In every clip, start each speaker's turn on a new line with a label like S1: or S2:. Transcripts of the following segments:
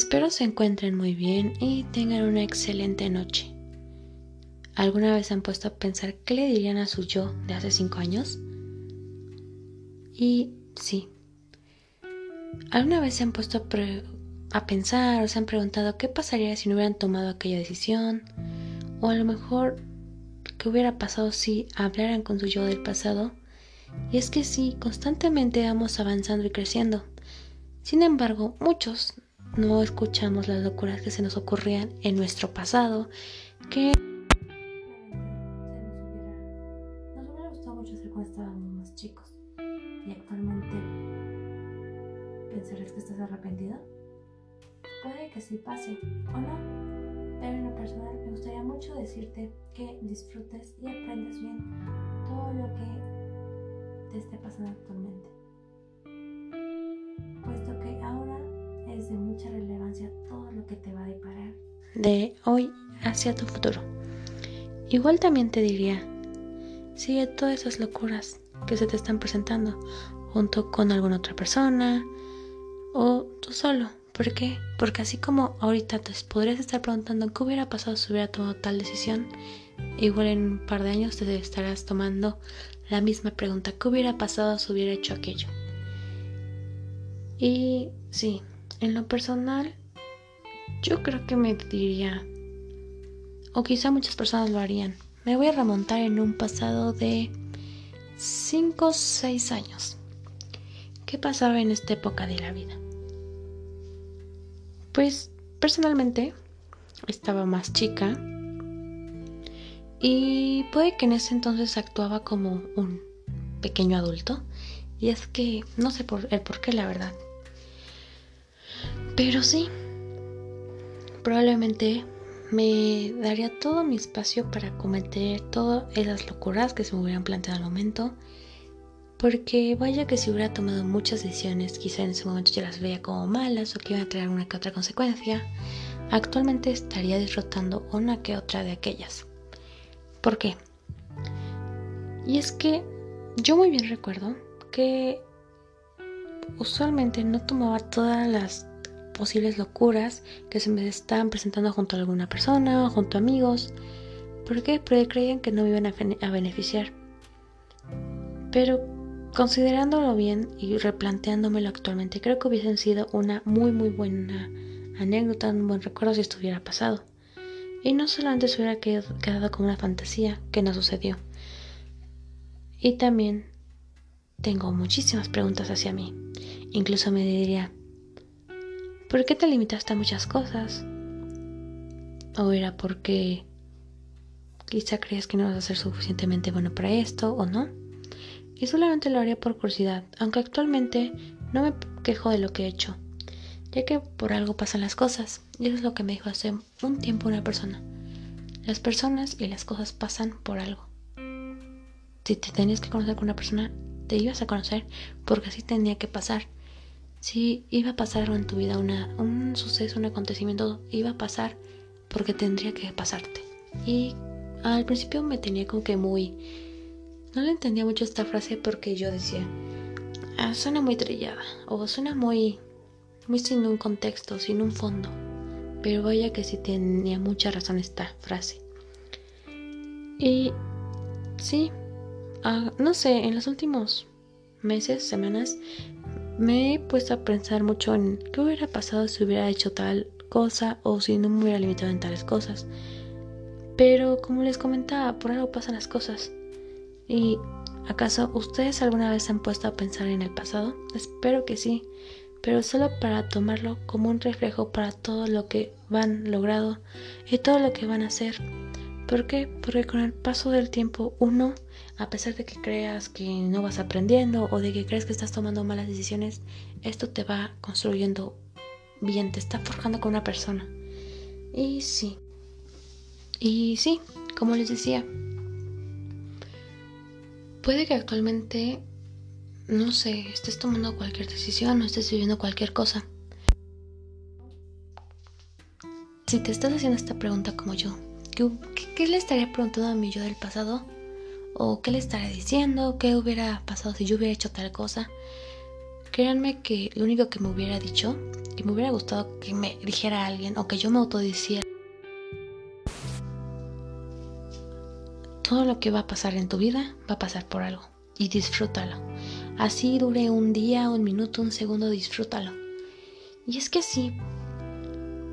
S1: Espero se encuentren muy bien y tengan una excelente noche. ¿Alguna vez han puesto a pensar qué le dirían a su yo de hace cinco años? Y sí. ¿Alguna vez se han puesto a, a pensar o se han preguntado qué pasaría si no hubieran tomado aquella decisión? O a lo mejor qué hubiera pasado si hablaran con su yo del pasado. Y es que sí, constantemente vamos avanzando y creciendo. Sin embargo, muchos no escuchamos las locuras que se nos ocurrían en nuestro pasado, que nos hubiera gustado mucho hacer cuando estábamos más chicos. Y actualmente, ¿pensarás que estás arrepentido? Puede que sí pase o no, pero en lo personal me gustaría mucho decirte que disfrutes y aprendas bien todo lo que te esté pasando actualmente. Puesto de mucha relevancia todo lo que te va a deparar de hoy hacia tu futuro. Igual también te diría, sigue todas esas locuras que se te están presentando junto con alguna otra persona o tú solo. ¿Por qué? Porque así como ahorita te podrías estar preguntando qué hubiera pasado si hubiera tomado tal decisión, igual en un par de años te estarás tomando la misma pregunta, ¿qué hubiera pasado si hubiera hecho aquello? Y sí, en lo personal, yo creo que me diría, o quizá muchas personas lo harían, me voy a remontar en un pasado de 5 o 6 años. ¿Qué pasaba en esta época de la vida? Pues personalmente estaba más chica y puede que en ese entonces actuaba como un pequeño adulto. Y es que no sé por el por qué, la verdad. Pero sí, probablemente me daría todo mi espacio para cometer todas esas locuras que se me hubieran planteado al momento. Porque vaya que si hubiera tomado muchas decisiones, quizá en ese momento yo las veía como malas o que iban a traer una que otra consecuencia, actualmente estaría disfrutando una que otra de aquellas. ¿Por qué? Y es que yo muy bien recuerdo que usualmente no tomaba todas las posibles locuras que se me estaban presentando junto a alguna persona, o junto a amigos. ¿Por qué? Porque creían que no me iban a, beneficiar. Pero considerándolo bien y replanteándomelo actualmente, creo que hubiesen sido una muy muy buena anécdota, un buen recuerdo si estuviera pasado. Y no solamente se hubiera quedado como una fantasía, que no sucedió. Y también tengo muchísimas preguntas hacia mí. Incluso me diría, ¿Por qué te limitaste a muchas cosas? ¿O era porque quizá creías que no vas a ser suficientemente bueno para esto o no? Y solamente lo haría por curiosidad, aunque actualmente no me quejo de lo que he hecho, ya que por algo pasan las cosas. Y eso es lo que me dijo hace un tiempo una persona. Las personas y las cosas pasan por algo. Si te tenías que conocer con una persona, te ibas a conocer porque así tenía que pasar. Si iba a pasar algo en tu vida, una, un suceso, un acontecimiento, iba a pasar porque tendría que pasarte. Y al principio me tenía como que muy... No le entendía mucho esta frase porque yo decía, ah, suena muy trillada o suena muy, muy sin un contexto, sin un fondo. Pero vaya que sí tenía mucha razón esta frase. Y sí, ah, no sé, en los últimos meses, semanas, me he puesto a pensar mucho en qué hubiera pasado si hubiera hecho tal cosa o si no me hubiera limitado en tales cosas. Pero como les comentaba, por algo pasan las cosas. ¿Y acaso ustedes alguna vez se han puesto a pensar en el pasado? Espero que sí, pero solo para tomarlo como un reflejo para todo lo que van logrado y todo lo que van a hacer. ¿Por qué? Porque con el paso del tiempo uno a pesar de que creas que no vas aprendiendo o de que crees que estás tomando malas decisiones, esto te va construyendo bien, te está forjando con una persona. Y sí, y sí, como les decía, puede que actualmente, no sé, estés tomando cualquier decisión o estés viviendo cualquier cosa. Si te estás haciendo esta pregunta como yo, ¿qué, le estaría preguntando a mi yo del pasado? o qué le estaré diciendo, qué hubiera pasado si yo hubiera hecho tal cosa. Créanme que lo único que me hubiera dicho y me hubiera gustado que me dijera alguien o que yo me autodiciera todo lo que va a pasar en tu vida va a pasar por algo y disfrútalo. Así dure un día, un minuto, un segundo, disfrútalo. Y es que sí,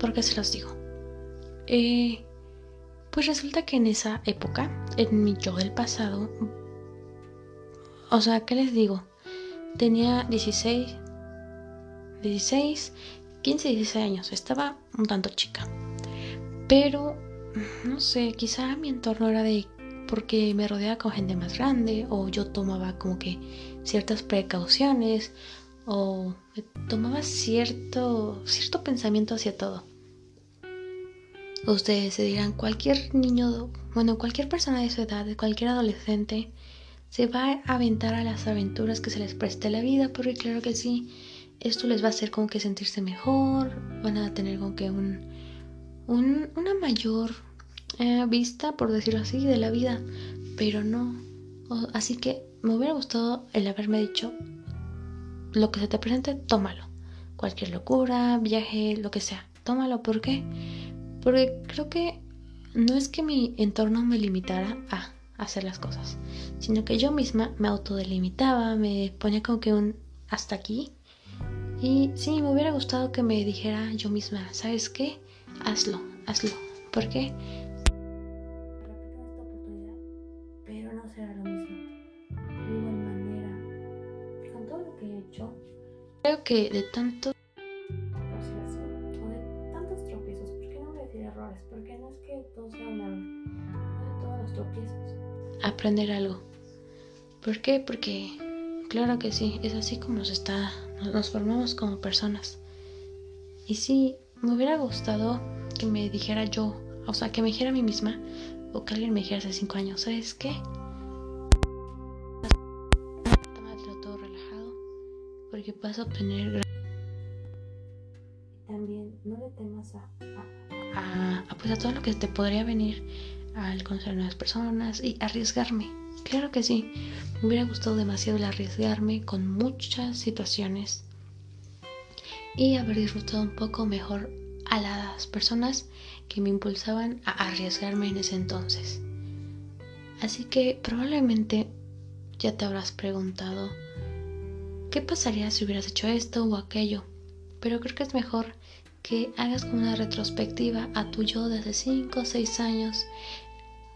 S1: porque se los digo. Eh, pues resulta que en esa época, en mi yo del pasado, o sea, ¿qué les digo? Tenía 16, 16, 15, 16 años. Estaba un tanto chica. Pero, no sé, quizá mi entorno era de porque me rodeaba con gente más grande o yo tomaba como que ciertas precauciones o tomaba cierto, cierto pensamiento hacia todo. Ustedes se dirán, cualquier niño, bueno, cualquier persona de su edad, cualquier adolescente, se va a aventar a las aventuras que se les preste la vida, porque claro que sí, esto les va a hacer como que sentirse mejor, van a tener como que un, un una mayor eh, vista, por decirlo así, de la vida, pero no. así que me hubiera gustado el haberme dicho, lo que se te presente, tómalo. Cualquier locura, viaje, lo que sea, tómalo. ¿Por qué? Porque creo que no es que mi entorno me limitara a hacer las cosas, sino que yo misma me autodelimitaba, me ponía como que un hasta aquí. Y sí, me hubiera gustado que me dijera yo misma, ¿sabes qué? Hazlo, hazlo. ¿Por qué? Creo que de tanto Aprender algo. ¿Por qué? Porque claro que sí, es así como nos está, nos formamos como personas. Y sí, me hubiera gustado que me dijera yo, o sea, que me dijera a mí misma, o que alguien me dijera hace cinco años, ¿sabes qué? porque vas a obtener también no le temas a, a, pues a todo lo que te podría venir al conocer nuevas personas y arriesgarme. Claro que sí, me hubiera gustado demasiado el arriesgarme con muchas situaciones y haber disfrutado un poco mejor a las personas que me impulsaban a arriesgarme en ese entonces. Así que probablemente ya te habrás preguntado ¿Qué pasaría si hubieras hecho esto o aquello? Pero creo que es mejor que hagas una retrospectiva a tu yo de hace 5 o 6 años.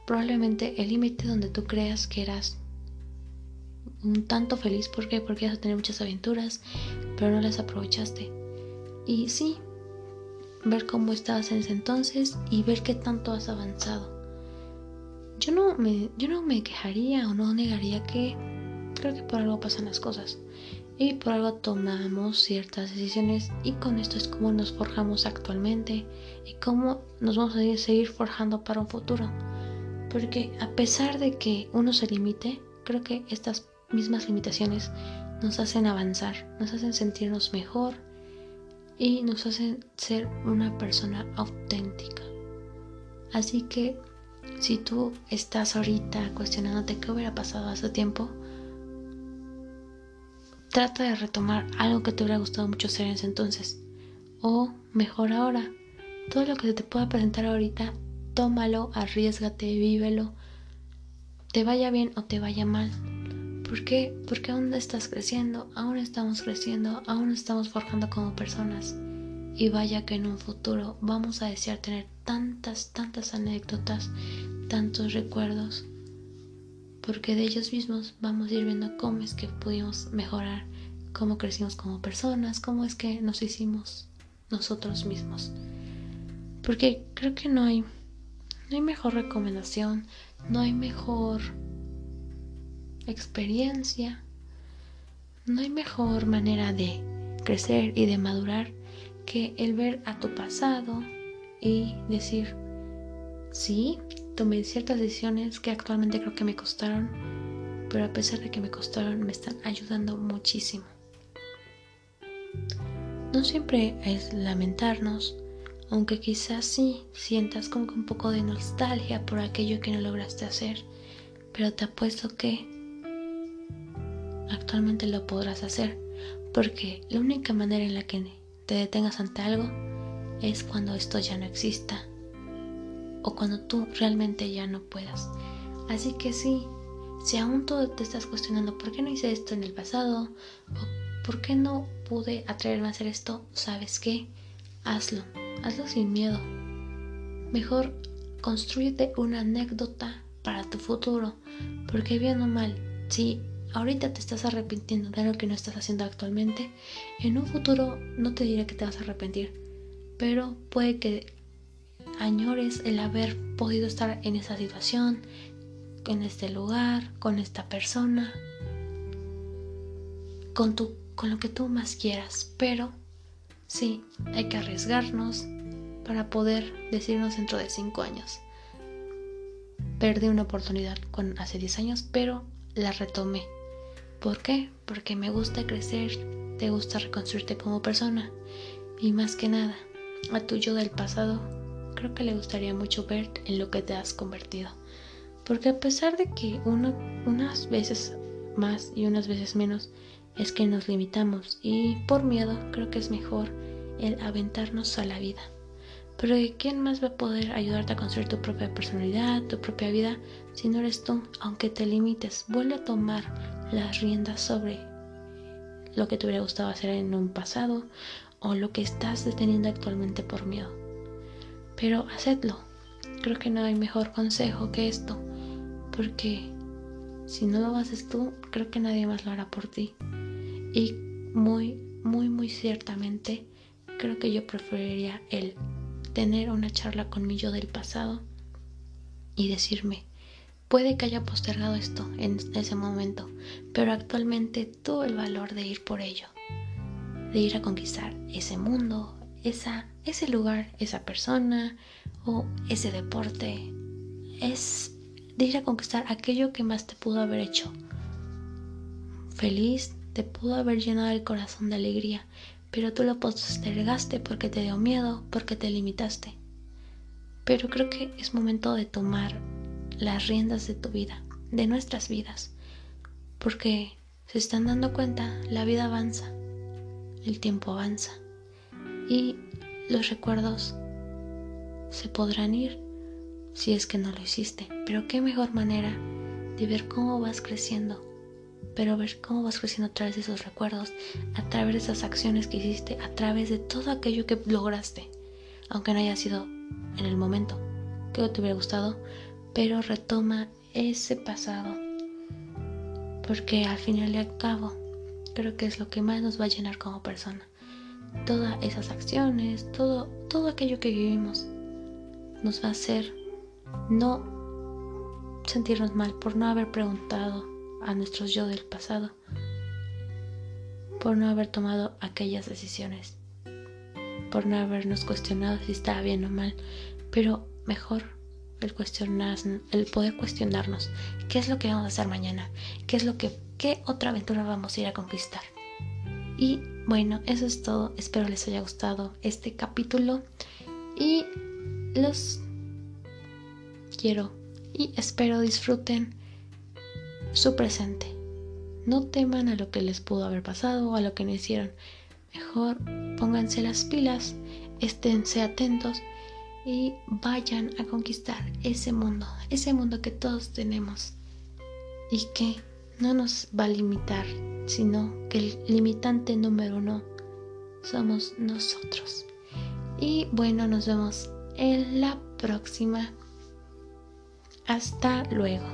S1: Probablemente el límite donde tú creas que eras un tanto feliz. ¿Por qué? Porque ibas a tener muchas aventuras, pero no las aprovechaste. Y sí, ver cómo estabas en ese entonces y ver qué tanto has avanzado. Yo no me, yo no me quejaría o no negaría que creo que por algo pasan las cosas y por algo tomamos ciertas decisiones y con esto es como nos forjamos actualmente y cómo nos vamos a seguir forjando para un futuro. Porque a pesar de que uno se limite, creo que estas mismas limitaciones nos hacen avanzar, nos hacen sentirnos mejor y nos hacen ser una persona auténtica. Así que si tú estás ahorita cuestionándote qué hubiera pasado hace tiempo, Trata de retomar algo que te hubiera gustado mucho hacer en ese entonces. O mejor ahora. Todo lo que se te pueda presentar ahorita, tómalo, arriesgate, vívelo. Te vaya bien o te vaya mal. ¿Por qué? Porque aún estás creciendo, aún estamos creciendo, aún estamos forjando como personas. Y vaya que en un futuro vamos a desear tener tantas, tantas anécdotas, tantos recuerdos porque de ellos mismos vamos a ir viendo cómo es que pudimos mejorar, cómo crecimos como personas, cómo es que nos hicimos nosotros mismos. Porque creo que no hay, no hay mejor recomendación, no hay mejor experiencia, no hay mejor manera de crecer y de madurar que el ver a tu pasado y decir, sí, tomé ciertas decisiones que actualmente creo que me costaron, pero a pesar de que me costaron, me están ayudando muchísimo. No siempre es lamentarnos, aunque quizás sí sientas como un poco de nostalgia por aquello que no lograste hacer, pero te apuesto que actualmente lo podrás hacer, porque la única manera en la que te detengas ante algo es cuando esto ya no exista o cuando tú realmente ya no puedas. Así que sí, si aún tú te estás cuestionando por qué no hice esto en el pasado o por qué no pude atreverme a hacer esto, ¿sabes qué? Hazlo, hazlo sin miedo. Mejor construyete una anécdota para tu futuro, porque bien o mal, si ahorita te estás arrepintiendo de algo que no estás haciendo actualmente, en un futuro no te diré que te vas a arrepentir, pero puede que añores el haber podido estar en esa situación, en este lugar, con esta persona, con, con lo que tú más quieras, pero sí, hay que arriesgarnos para poder decirnos dentro de 5 años. Perdí una oportunidad con hace 10 años, pero la retomé. ¿Por qué? Porque me gusta crecer, te gusta reconstruirte como persona y más que nada, a tu yo del pasado creo que le gustaría mucho ver en lo que te has convertido. Porque a pesar de que unas veces más y unas veces menos es que nos limitamos y por miedo creo que es mejor el aventarnos a la vida. Pero ¿quién más va a poder ayudarte a construir tu propia personalidad, tu propia vida, si no eres tú? Aunque te limites, vuelve a tomar las riendas sobre lo que te hubiera gustado hacer en un pasado o lo que estás deteniendo actualmente por miedo. Pero hacedlo. Creo que no hay mejor consejo que esto, porque si no lo haces tú, creo que nadie más lo hará por ti. Y muy, muy, muy ciertamente, creo que yo preferiría el tener una charla con del pasado y decirme, puede que haya postergado esto en ese momento, pero actualmente tuve el valor de ir por ello, de ir a conquistar ese mundo, esa, ese lugar, esa persona o ese deporte. Es de ir a conquistar aquello que más te pudo haber hecho. Feliz, te pudo haber llenado el corazón de alegría, pero tú lo postergaste porque te dio miedo, porque te limitaste. Pero creo que es momento de tomar las riendas de tu vida, de nuestras vidas, porque se están dando cuenta, la vida avanza, el tiempo avanza y los recuerdos se podrán ir si es que no lo hiciste. Pero qué mejor manera de ver cómo vas creciendo pero ver cómo vas creciendo a través de esos recuerdos, a través de esas acciones que hiciste, a través de todo aquello que lograste, aunque no haya sido en el momento que te hubiera gustado, pero retoma ese pasado, porque al final y al cabo creo que es lo que más nos va a llenar como persona. Todas esas acciones, todo, todo aquello que vivimos nos va a hacer no sentirnos mal por no haber preguntado a nuestros yo del pasado por no haber tomado aquellas decisiones, por no habernos cuestionado si estaba bien o mal, pero mejor el cuestionar, el poder cuestionarnos qué es lo que vamos a hacer mañana, qué es lo que, qué otra aventura vamos a ir a conquistar. Y bueno, eso es todo. Espero les haya gustado este capítulo y los quiero y espero disfruten su presente. No teman a lo que les pudo haber pasado o a lo que no hicieron. Mejor pónganse las pilas, esténse atentos y vayan a conquistar ese mundo, ese mundo que todos tenemos y que no nos va a limitar, sino que el limitante número uno somos nosotros. Y bueno, nos vemos en la próxima. Hasta luego.